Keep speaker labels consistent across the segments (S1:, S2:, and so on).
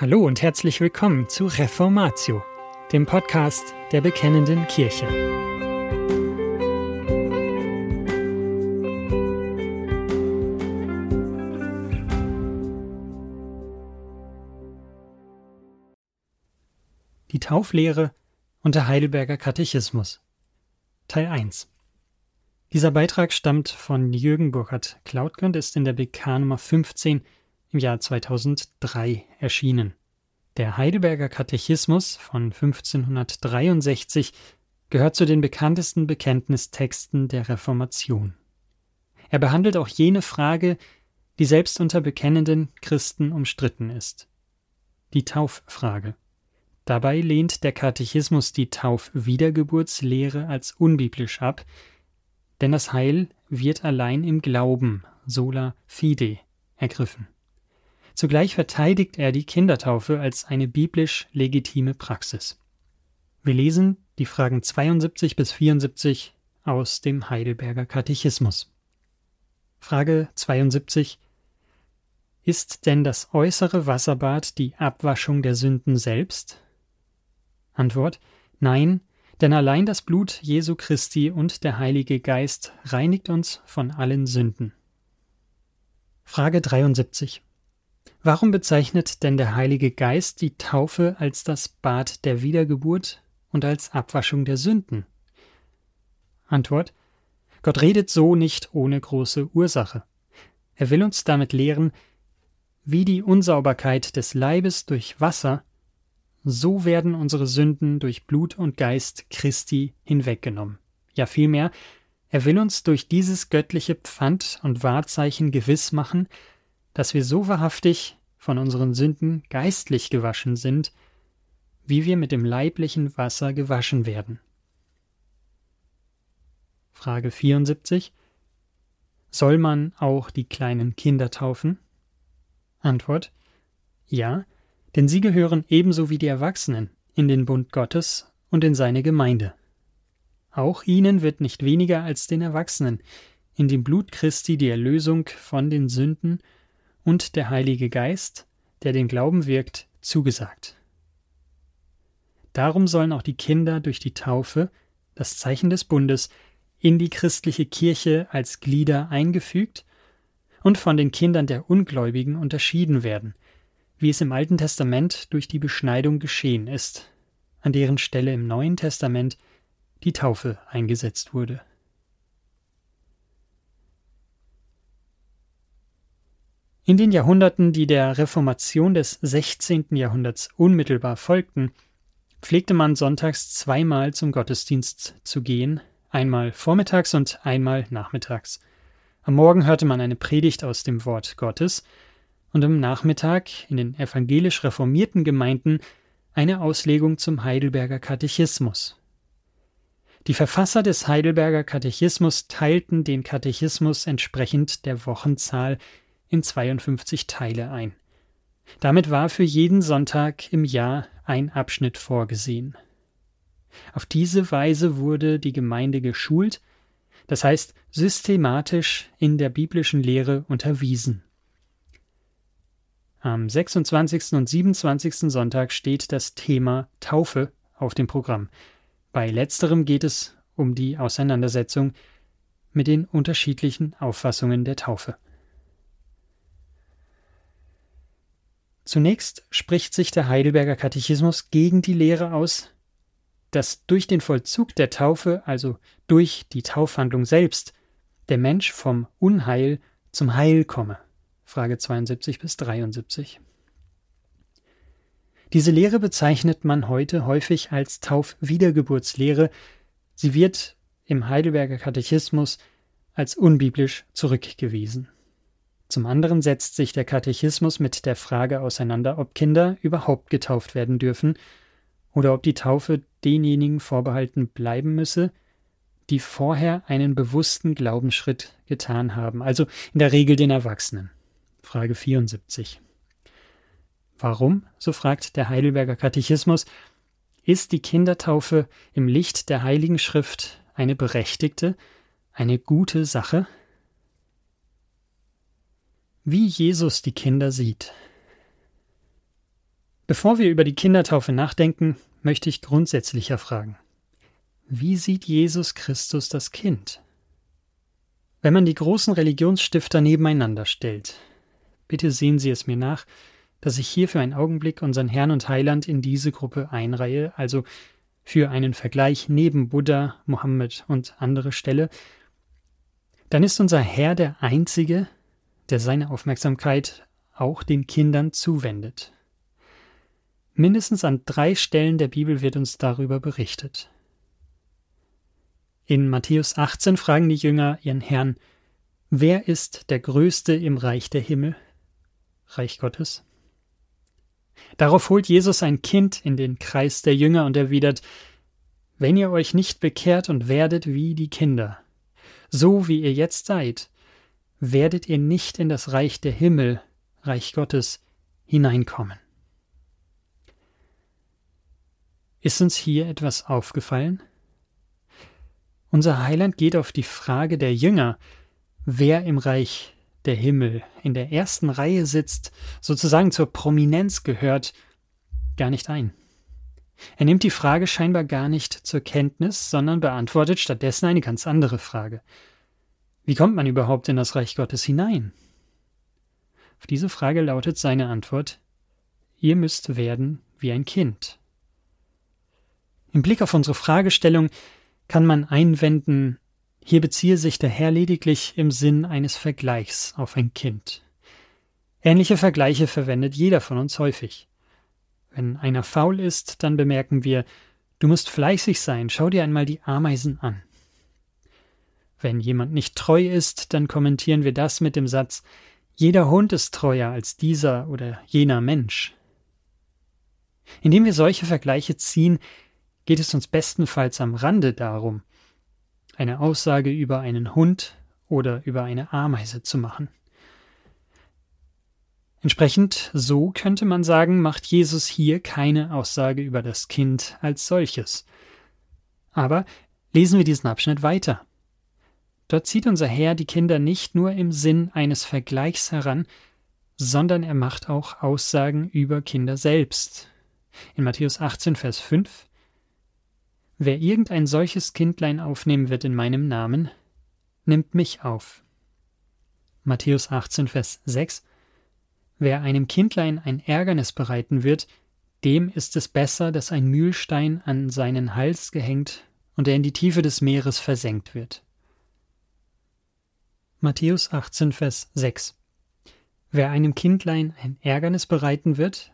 S1: Hallo und herzlich willkommen zu Reformatio, dem Podcast der Bekennenden Kirche. Die Tauflehre und der Heidelberger Katechismus Teil 1 Dieser Beitrag stammt von Jürgen Burkhard Klautke und ist in der BK Nummer 15 im Jahr 2003 erschienen. Der Heidelberger Katechismus von 1563 gehört zu den bekanntesten Bekenntnistexten der Reformation. Er behandelt auch jene Frage, die selbst unter bekennenden Christen umstritten ist. Die Tauffrage. Dabei lehnt der Katechismus die Taufwiedergeburtslehre als unbiblisch ab, denn das Heil wird allein im Glauben, sola fide, ergriffen. Zugleich verteidigt er die Kindertaufe als eine biblisch legitime Praxis. Wir lesen die Fragen 72 bis 74 aus dem Heidelberger Katechismus. Frage 72 Ist denn das äußere Wasserbad die Abwaschung der Sünden selbst? Antwort Nein, denn allein das Blut Jesu Christi und der Heilige Geist reinigt uns von allen Sünden. Frage 73 Warum bezeichnet denn der Heilige Geist die Taufe als das Bad der Wiedergeburt und als Abwaschung der Sünden? Antwort Gott redet so nicht ohne große Ursache. Er will uns damit lehren, wie die Unsauberkeit des Leibes durch Wasser, so werden unsere Sünden durch Blut und Geist Christi hinweggenommen. Ja vielmehr, er will uns durch dieses göttliche Pfand und Wahrzeichen gewiss machen, dass wir so wahrhaftig von unseren Sünden geistlich gewaschen sind, wie wir mit dem leiblichen Wasser gewaschen werden. Frage 74. Soll man auch die kleinen Kinder taufen? Antwort Ja, denn sie gehören ebenso wie die Erwachsenen in den Bund Gottes und in seine Gemeinde. Auch ihnen wird nicht weniger als den Erwachsenen in dem Blut Christi die Erlösung von den Sünden und der Heilige Geist, der den Glauben wirkt, zugesagt. Darum sollen auch die Kinder durch die Taufe, das Zeichen des Bundes, in die christliche Kirche als Glieder eingefügt und von den Kindern der Ungläubigen unterschieden werden, wie es im Alten Testament durch die Beschneidung geschehen ist, an deren Stelle im Neuen Testament die Taufe eingesetzt wurde. In den Jahrhunderten, die der Reformation des 16. Jahrhunderts unmittelbar folgten, pflegte man sonntags zweimal zum Gottesdienst zu gehen, einmal vormittags und einmal nachmittags. Am Morgen hörte man eine Predigt aus dem Wort Gottes und am Nachmittag in den evangelisch reformierten Gemeinden eine Auslegung zum Heidelberger Katechismus. Die Verfasser des Heidelberger Katechismus teilten den Katechismus entsprechend der Wochenzahl in 52 Teile ein. Damit war für jeden Sonntag im Jahr ein Abschnitt vorgesehen. Auf diese Weise wurde die Gemeinde geschult, das heißt systematisch in der biblischen Lehre unterwiesen. Am 26. und 27. Sonntag steht das Thema Taufe auf dem Programm. Bei letzterem geht es um die Auseinandersetzung mit den unterschiedlichen Auffassungen der Taufe. Zunächst spricht sich der Heidelberger Katechismus gegen die Lehre aus, dass durch den Vollzug der Taufe, also durch die Taufhandlung selbst, der Mensch vom Unheil zum Heil komme. Frage 72 bis 73. Diese Lehre bezeichnet man heute häufig als Taufwiedergeburtslehre. Sie wird im Heidelberger Katechismus als unbiblisch zurückgewiesen. Zum anderen setzt sich der Katechismus mit der Frage auseinander, ob Kinder überhaupt getauft werden dürfen oder ob die Taufe denjenigen vorbehalten bleiben müsse, die vorher einen bewussten Glaubensschritt getan haben, also in der Regel den Erwachsenen. Frage 74. Warum, so fragt der Heidelberger Katechismus, ist die Kindertaufe im Licht der Heiligen Schrift eine berechtigte, eine gute Sache? Wie Jesus die Kinder sieht. Bevor wir über die Kindertaufe nachdenken, möchte ich grundsätzlicher fragen. Wie sieht Jesus Christus das Kind? Wenn man die großen Religionsstifter nebeneinander stellt, bitte sehen Sie es mir nach, dass ich hier für einen Augenblick unseren Herrn und Heiland in diese Gruppe einreihe, also für einen Vergleich neben Buddha, Mohammed und andere stelle, dann ist unser Herr der Einzige, der seine Aufmerksamkeit auch den Kindern zuwendet. Mindestens an drei Stellen der Bibel wird uns darüber berichtet. In Matthäus 18 fragen die Jünger ihren Herrn, wer ist der Größte im Reich der Himmel? Reich Gottes. Darauf holt Jesus ein Kind in den Kreis der Jünger und erwidert, wenn ihr euch nicht bekehrt und werdet wie die Kinder, so wie ihr jetzt seid, werdet ihr nicht in das Reich der Himmel, Reich Gottes, hineinkommen. Ist uns hier etwas aufgefallen? Unser Heiland geht auf die Frage der Jünger, wer im Reich der Himmel in der ersten Reihe sitzt, sozusagen zur Prominenz gehört, gar nicht ein. Er nimmt die Frage scheinbar gar nicht zur Kenntnis, sondern beantwortet stattdessen eine ganz andere Frage. Wie kommt man überhaupt in das Reich Gottes hinein? Auf diese Frage lautet seine Antwort Ihr müsst werden wie ein Kind. Im Blick auf unsere Fragestellung kann man einwenden, hier beziehe sich der Herr lediglich im Sinn eines Vergleichs auf ein Kind. Ähnliche Vergleiche verwendet jeder von uns häufig. Wenn einer faul ist, dann bemerken wir, du musst fleißig sein, schau dir einmal die Ameisen an. Wenn jemand nicht treu ist, dann kommentieren wir das mit dem Satz, jeder Hund ist treuer als dieser oder jener Mensch. Indem wir solche Vergleiche ziehen, geht es uns bestenfalls am Rande darum, eine Aussage über einen Hund oder über eine Ameise zu machen. Entsprechend so könnte man sagen, macht Jesus hier keine Aussage über das Kind als solches. Aber lesen wir diesen Abschnitt weiter. Dort zieht unser Herr die Kinder nicht nur im Sinn eines Vergleichs heran, sondern er macht auch Aussagen über Kinder selbst. In Matthäus 18, Vers 5 Wer irgendein solches Kindlein aufnehmen wird in meinem Namen, nimmt mich auf. Matthäus 18, Vers 6 Wer einem Kindlein ein Ärgernis bereiten wird, dem ist es besser, dass ein Mühlstein an seinen Hals gehängt und er in die Tiefe des Meeres versenkt wird. Matthäus 18, Vers 6 Wer einem Kindlein ein Ärgernis bereiten wird,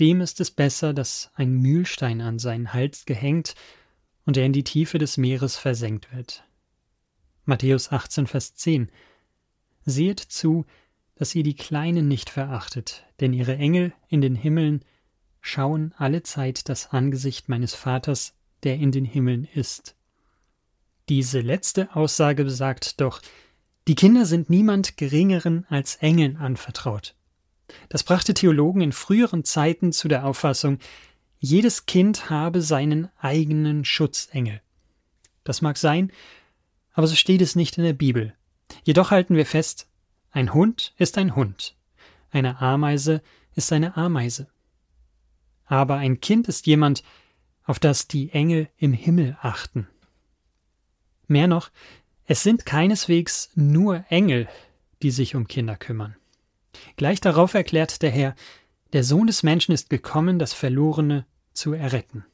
S1: dem ist es besser, dass ein Mühlstein an seinen Hals gehängt und er in die Tiefe des Meeres versenkt wird. Matthäus 18, Vers 10 Seht zu, dass ihr die Kleinen nicht verachtet, denn ihre Engel in den Himmeln schauen alle Zeit das Angesicht meines Vaters, der in den Himmeln ist. Diese letzte Aussage besagt doch, die Kinder sind niemand Geringeren als Engeln anvertraut. Das brachte Theologen in früheren Zeiten zu der Auffassung, jedes Kind habe seinen eigenen Schutzengel. Das mag sein, aber so steht es nicht in der Bibel. Jedoch halten wir fest, ein Hund ist ein Hund, eine Ameise ist eine Ameise. Aber ein Kind ist jemand, auf das die Engel im Himmel achten. Mehr noch, es sind keineswegs nur Engel, die sich um Kinder kümmern. Gleich darauf erklärt der Herr, der Sohn des Menschen ist gekommen, das Verlorene zu erretten.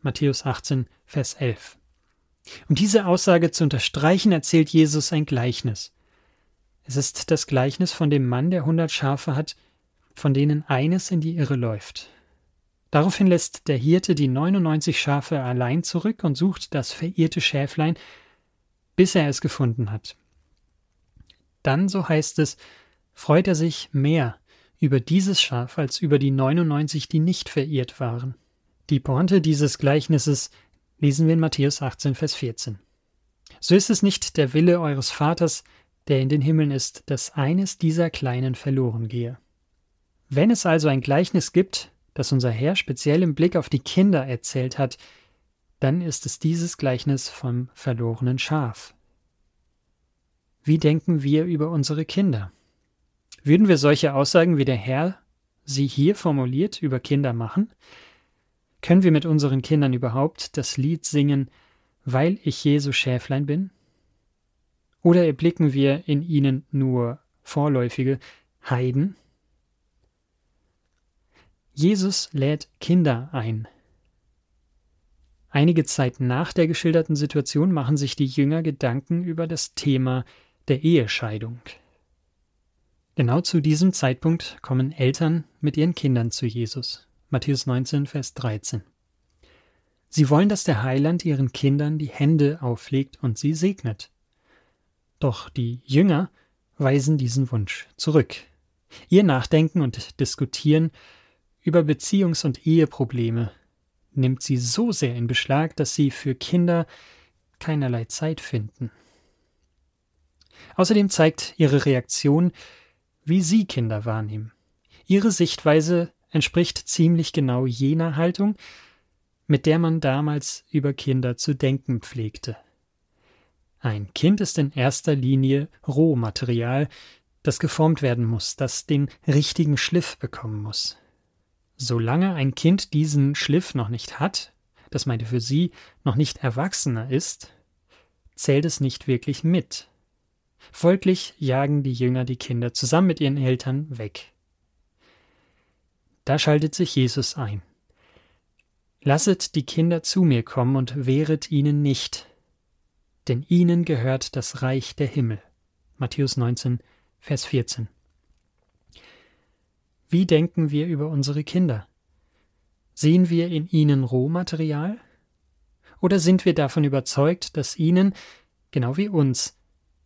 S1: Matthäus 18, Vers 11. Um diese Aussage zu unterstreichen, erzählt Jesus ein Gleichnis. Es ist das Gleichnis von dem Mann, der hundert Schafe hat, von denen eines in die Irre läuft. Daraufhin lässt der Hirte die 99 Schafe allein zurück und sucht das verirrte Schäflein, bis er es gefunden hat. Dann, so heißt es, freut er sich mehr über dieses Schaf als über die 99, die nicht verirrt waren. Die Pointe dieses Gleichnisses lesen wir in Matthäus 18, Vers 14. So ist es nicht der Wille eures Vaters, der in den Himmeln ist, dass eines dieser Kleinen verloren gehe. Wenn es also ein Gleichnis gibt, das unser Herr speziell im Blick auf die Kinder erzählt hat, dann ist es dieses Gleichnis vom verlorenen Schaf. Wie denken wir über unsere Kinder? Würden wir solche Aussagen wie der Herr sie hier formuliert über Kinder machen? Können wir mit unseren Kindern überhaupt das Lied singen, weil ich Jesu Schäflein bin? Oder erblicken wir in ihnen nur vorläufige Heiden? Jesus lädt Kinder ein. Einige Zeit nach der geschilderten Situation machen sich die Jünger Gedanken über das Thema der Ehescheidung. Genau zu diesem Zeitpunkt kommen Eltern mit ihren Kindern zu Jesus. Matthäus 19, Vers 13. Sie wollen, dass der Heiland ihren Kindern die Hände auflegt und sie segnet. Doch die Jünger weisen diesen Wunsch zurück. Ihr Nachdenken und Diskutieren über Beziehungs- und Eheprobleme nimmt sie so sehr in Beschlag, dass sie für Kinder keinerlei Zeit finden. Außerdem zeigt ihre Reaktion, wie sie Kinder wahrnehmen. Ihre Sichtweise entspricht ziemlich genau jener Haltung, mit der man damals über Kinder zu denken pflegte. Ein Kind ist in erster Linie Rohmaterial, das geformt werden muss, das den richtigen Schliff bekommen muss. Solange ein Kind diesen Schliff noch nicht hat, das meinte für sie noch nicht erwachsener ist, zählt es nicht wirklich mit. Folglich jagen die Jünger die Kinder zusammen mit ihren Eltern weg. Da schaltet sich Jesus ein. Lasset die Kinder zu mir kommen und wehret ihnen nicht, denn ihnen gehört das Reich der Himmel. Matthäus 19, Vers 14. Wie denken wir über unsere Kinder? Sehen wir in ihnen Rohmaterial? Oder sind wir davon überzeugt, dass ihnen, genau wie uns,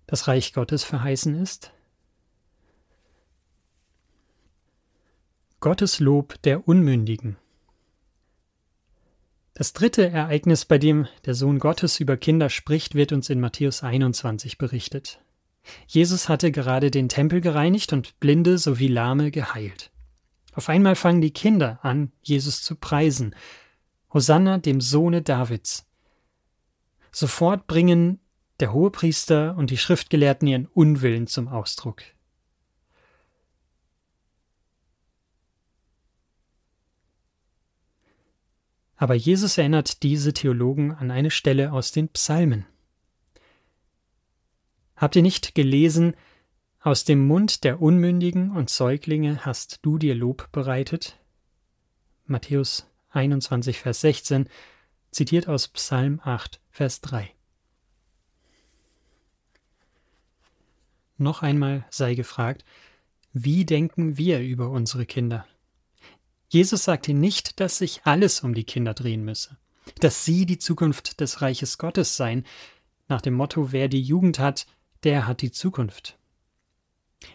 S1: das Reich Gottes verheißen ist? Gottes Lob der Unmündigen. Das dritte Ereignis, bei dem der Sohn Gottes über Kinder spricht, wird uns in Matthäus 21 berichtet. Jesus hatte gerade den Tempel gereinigt und Blinde sowie Lahme geheilt. Auf einmal fangen die Kinder an, Jesus zu preisen. Hosanna dem Sohne Davids. Sofort bringen der Hohepriester und die Schriftgelehrten ihren Unwillen zum Ausdruck. Aber Jesus erinnert diese Theologen an eine Stelle aus den Psalmen. Habt ihr nicht gelesen, aus dem Mund der Unmündigen und Säuglinge hast du dir Lob bereitet? Matthäus 21, Vers 16, zitiert aus Psalm 8, Vers 3. Noch einmal sei gefragt, wie denken wir über unsere Kinder? Jesus sagte nicht, dass sich alles um die Kinder drehen müsse, dass sie die Zukunft des Reiches Gottes seien, nach dem Motto, wer die Jugend hat, der hat die Zukunft.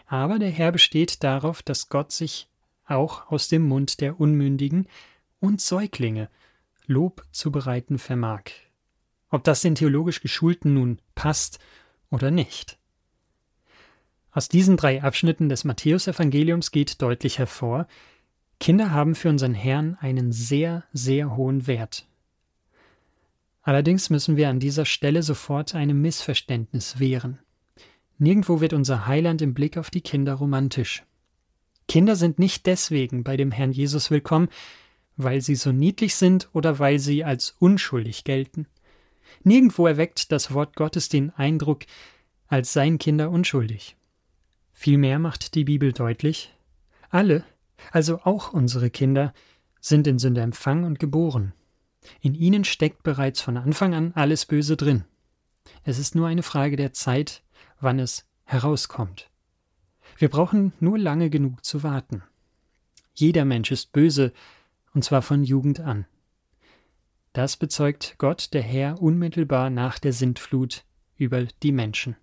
S1: Aber der Herr besteht darauf, dass Gott sich auch aus dem Mund der Unmündigen und Säuglinge Lob zu bereiten vermag. Ob das den theologisch Geschulten nun passt oder nicht. Aus diesen drei Abschnitten des Matthäusevangeliums geht deutlich hervor, Kinder haben für unseren Herrn einen sehr, sehr hohen Wert. Allerdings müssen wir an dieser Stelle sofort einem Missverständnis wehren. Nirgendwo wird unser Heiland im Blick auf die Kinder romantisch. Kinder sind nicht deswegen bei dem Herrn Jesus willkommen, weil sie so niedlich sind oder weil sie als unschuldig gelten. Nirgendwo erweckt das Wort Gottes den Eindruck, als seien Kinder unschuldig. Vielmehr macht die Bibel deutlich, alle, also auch unsere Kinder, sind in Sünde empfangen und geboren. In ihnen steckt bereits von Anfang an alles Böse drin. Es ist nur eine Frage der Zeit, wann es herauskommt. Wir brauchen nur lange genug zu warten. Jeder Mensch ist böse, und zwar von Jugend an. Das bezeugt Gott, der Herr, unmittelbar nach der Sintflut über die Menschen.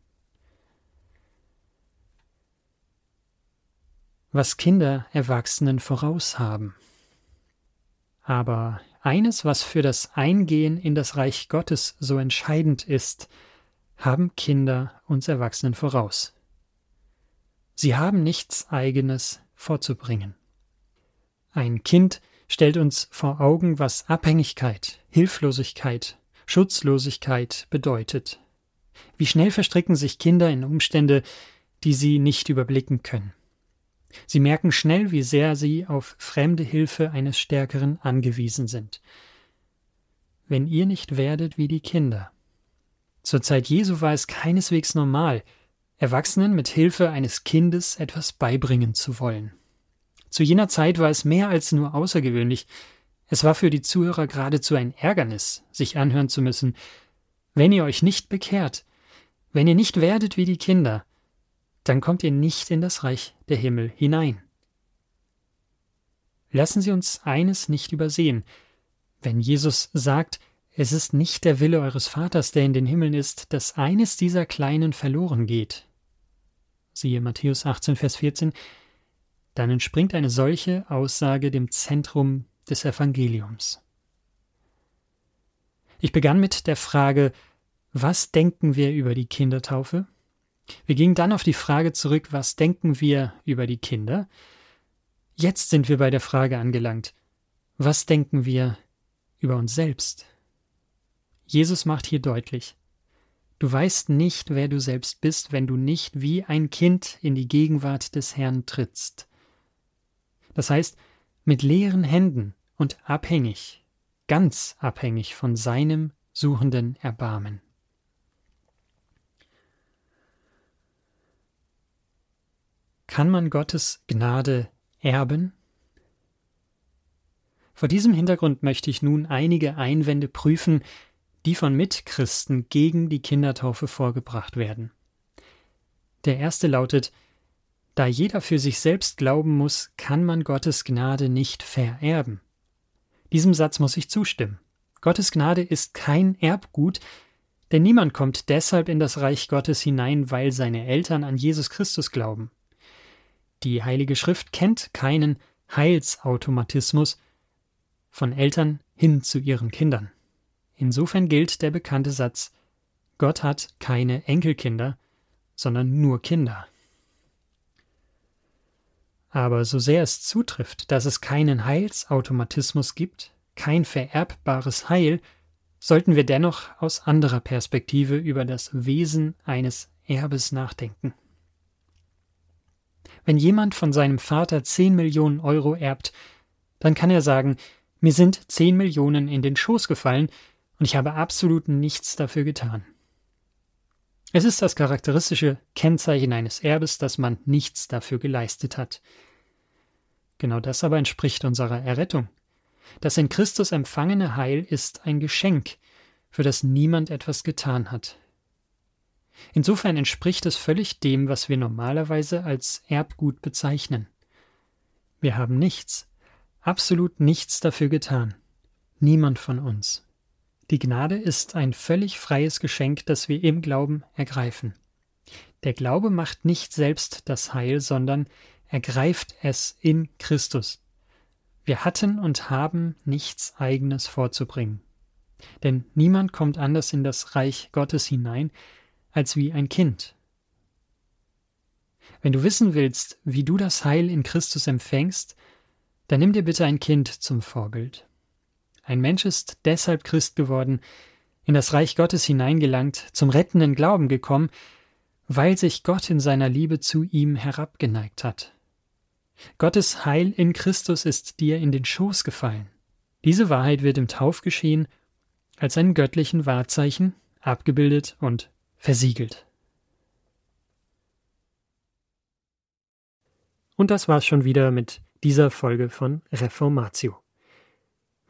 S1: was Kinder Erwachsenen voraus haben. Aber eines, was für das Eingehen in das Reich Gottes so entscheidend ist, haben Kinder uns Erwachsenen voraus. Sie haben nichts eigenes vorzubringen. Ein Kind stellt uns vor Augen, was Abhängigkeit, Hilflosigkeit, Schutzlosigkeit bedeutet. Wie schnell verstricken sich Kinder in Umstände, die sie nicht überblicken können. Sie merken schnell, wie sehr sie auf fremde Hilfe eines Stärkeren angewiesen sind. Wenn ihr nicht werdet wie die Kinder. Zur Zeit Jesu war es keineswegs normal, Erwachsenen mit Hilfe eines Kindes etwas beibringen zu wollen. Zu jener Zeit war es mehr als nur außergewöhnlich, es war für die Zuhörer geradezu ein Ärgernis, sich anhören zu müssen, wenn ihr euch nicht bekehrt, wenn ihr nicht werdet wie die Kinder, dann kommt ihr nicht in das Reich der Himmel hinein. Lassen Sie uns eines nicht übersehen. Wenn Jesus sagt, es ist nicht der Wille eures Vaters, der in den Himmeln ist, dass eines dieser Kleinen verloren geht. Siehe Matthäus 18, Vers 14, dann entspringt eine solche Aussage dem Zentrum des Evangeliums. Ich begann mit der Frage, was denken wir über die Kindertaufe? Wir gingen dann auf die Frage zurück, was denken wir über die Kinder? Jetzt sind wir bei der Frage angelangt, was denken wir über uns selbst? Jesus macht hier deutlich, du weißt nicht, wer du selbst bist, wenn du nicht wie ein Kind in die Gegenwart des Herrn trittst. Das heißt, mit leeren Händen und abhängig, ganz abhängig von seinem suchenden Erbarmen. Kann man Gottes Gnade erben? Vor diesem Hintergrund möchte ich nun einige Einwände prüfen, die von Mitchristen gegen die Kindertaufe vorgebracht werden. Der erste lautet Da jeder für sich selbst glauben muss, kann man Gottes Gnade nicht vererben. Diesem Satz muss ich zustimmen. Gottes Gnade ist kein Erbgut, denn niemand kommt deshalb in das Reich Gottes hinein, weil seine Eltern an Jesus Christus glauben. Die Heilige Schrift kennt keinen Heilsautomatismus von Eltern hin zu ihren Kindern. Insofern gilt der bekannte Satz Gott hat keine Enkelkinder, sondern nur Kinder. Aber so sehr es zutrifft, dass es keinen Heilsautomatismus gibt, kein vererbbares Heil, sollten wir dennoch aus anderer Perspektive über das Wesen eines Erbes nachdenken. Wenn jemand von seinem Vater 10 Millionen Euro erbt, dann kann er sagen, mir sind 10 Millionen in den Schoß gefallen und ich habe absolut nichts dafür getan. Es ist das charakteristische Kennzeichen eines Erbes, dass man nichts dafür geleistet hat. Genau das aber entspricht unserer Errettung. Das in Christus empfangene Heil ist ein Geschenk, für das niemand etwas getan hat. Insofern entspricht es völlig dem, was wir normalerweise als Erbgut bezeichnen. Wir haben nichts, absolut nichts dafür getan. Niemand von uns. Die Gnade ist ein völlig freies Geschenk, das wir im Glauben ergreifen. Der Glaube macht nicht selbst das Heil, sondern ergreift es in Christus. Wir hatten und haben nichts eigenes vorzubringen. Denn niemand kommt anders in das Reich Gottes hinein, als wie ein Kind. Wenn du wissen willst, wie du das Heil in Christus empfängst, dann nimm dir bitte ein Kind zum Vorbild. Ein Mensch ist deshalb Christ geworden, in das Reich Gottes hineingelangt, zum rettenden Glauben gekommen, weil sich Gott in seiner Liebe zu ihm herabgeneigt hat. Gottes Heil in Christus ist dir in den Schoß gefallen. Diese Wahrheit wird im Taufgeschehen als ein göttlichen Wahrzeichen abgebildet und versiegelt. Und das war's schon wieder mit dieser Folge von Reformatio.